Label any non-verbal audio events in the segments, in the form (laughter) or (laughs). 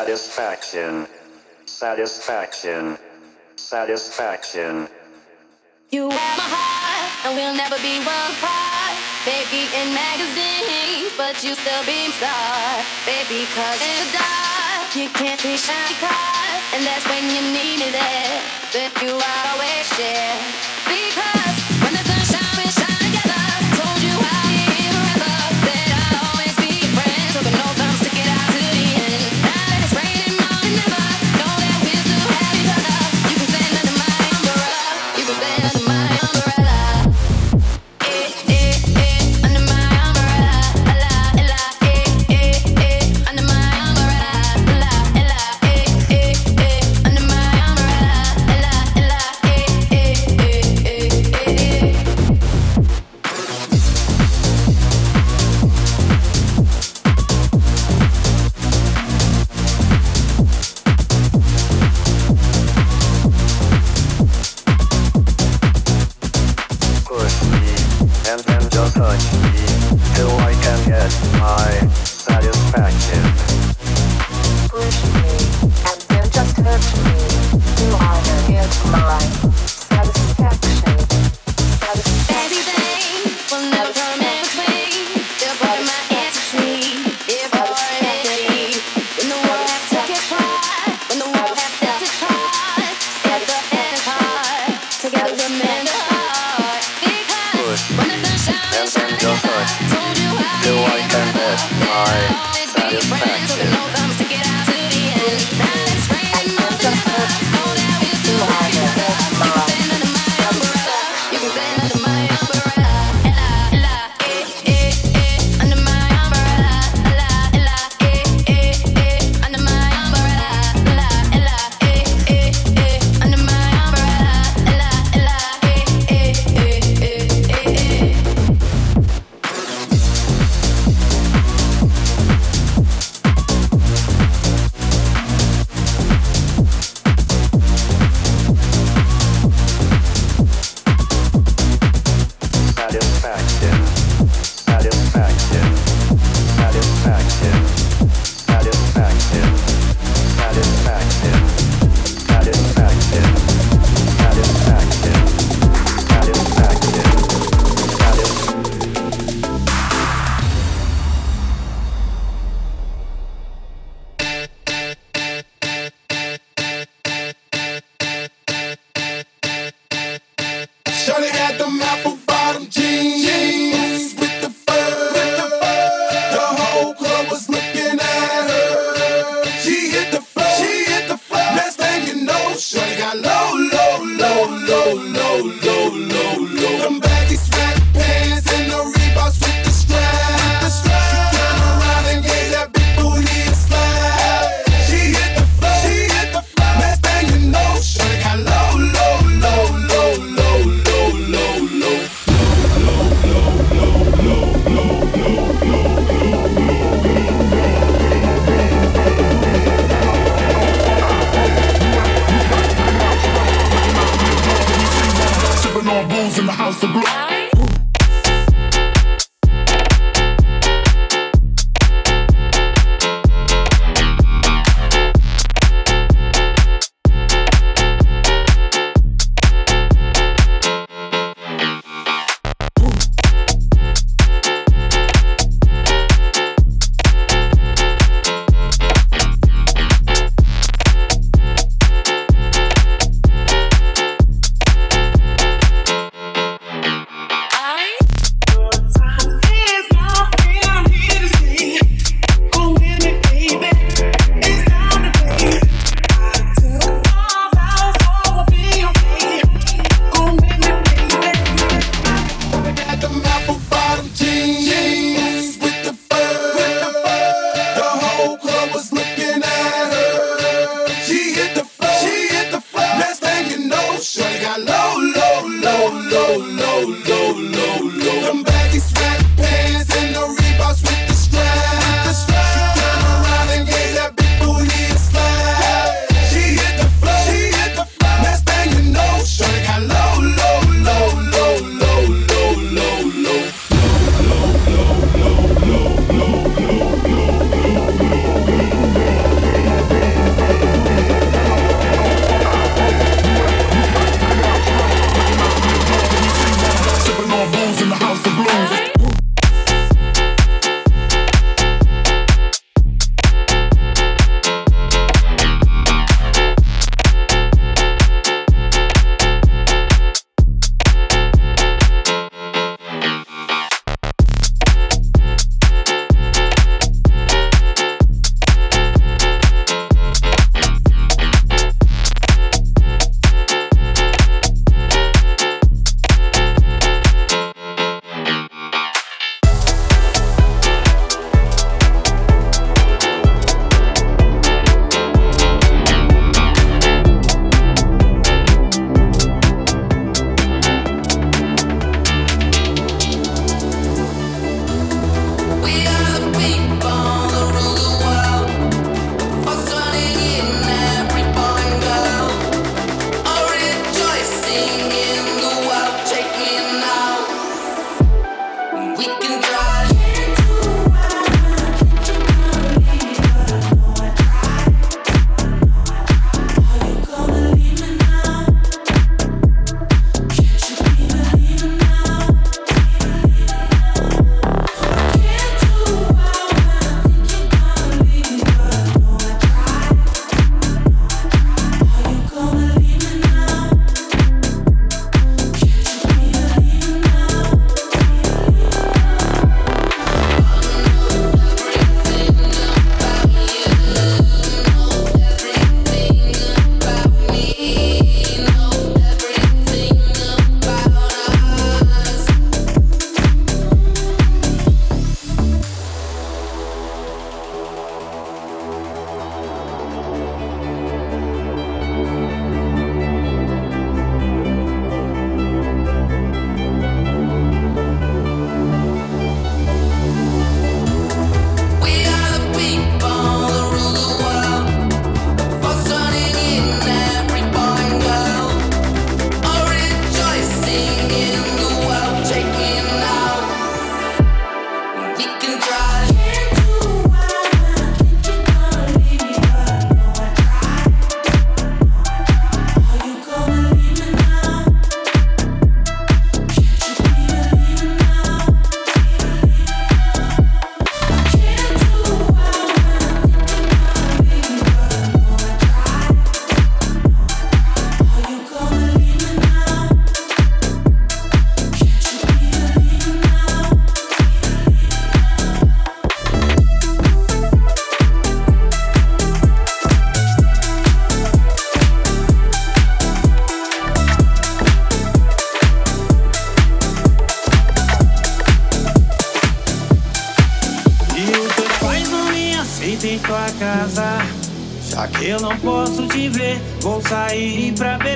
satisfaction, satisfaction, satisfaction. You want my heart, and we'll never be world apart. Baby in magazines, but you still beam star. Baby, cause in the dark, you can't see shiny cars, and that's when you needed it. But you are always there. my satisfaction. the block.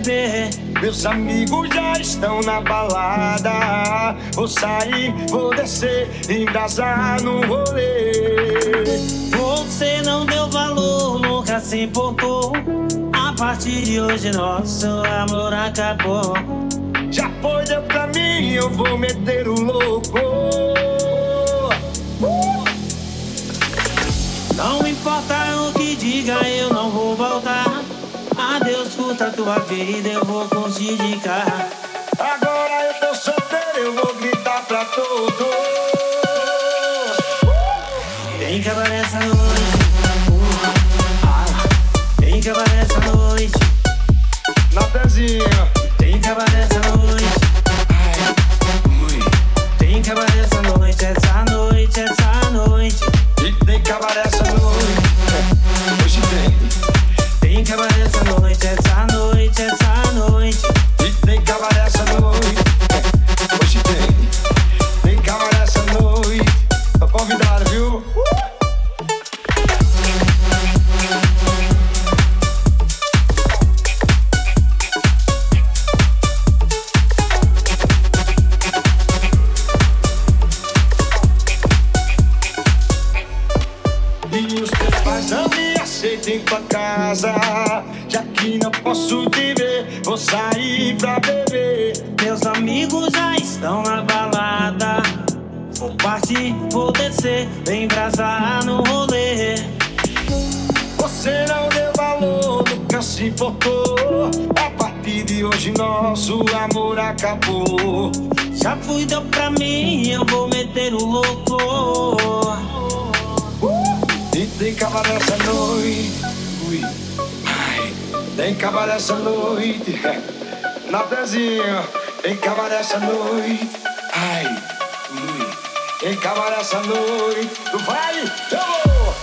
Beber. Meus amigos já estão na balada. Vou sair, vou descer, engasar no rolê. Você não deu valor, nunca se importou. A partir de hoje, nosso amor acabou. Já foi, deu pra mim, eu vou meter o louco. Não importa o que diga, eu não vou voltar. Adeus, curta tua vida, eu vou conseguir Agora eu tô solteiro, eu vou gritar pra todos. Tem que acabar essa noite. Tem que essa noite. Na pezinha. Casa. Já que não posso te ver, vou sair pra beber. Meus amigos já estão na balada. Vou partir, vou descer, vem brasar no rolê. Você não deu valor, nunca se importou. A partir de hoje, nosso amor acabou. Já fui, deu pra mim, eu vou meter o louco. E tem acabar essa noite. Ui. Tem acabar essa noite. (laughs) Na pezinha, tem acabar essa noite. Ai, ui. Tem acabar essa noite. Vai, eu vou.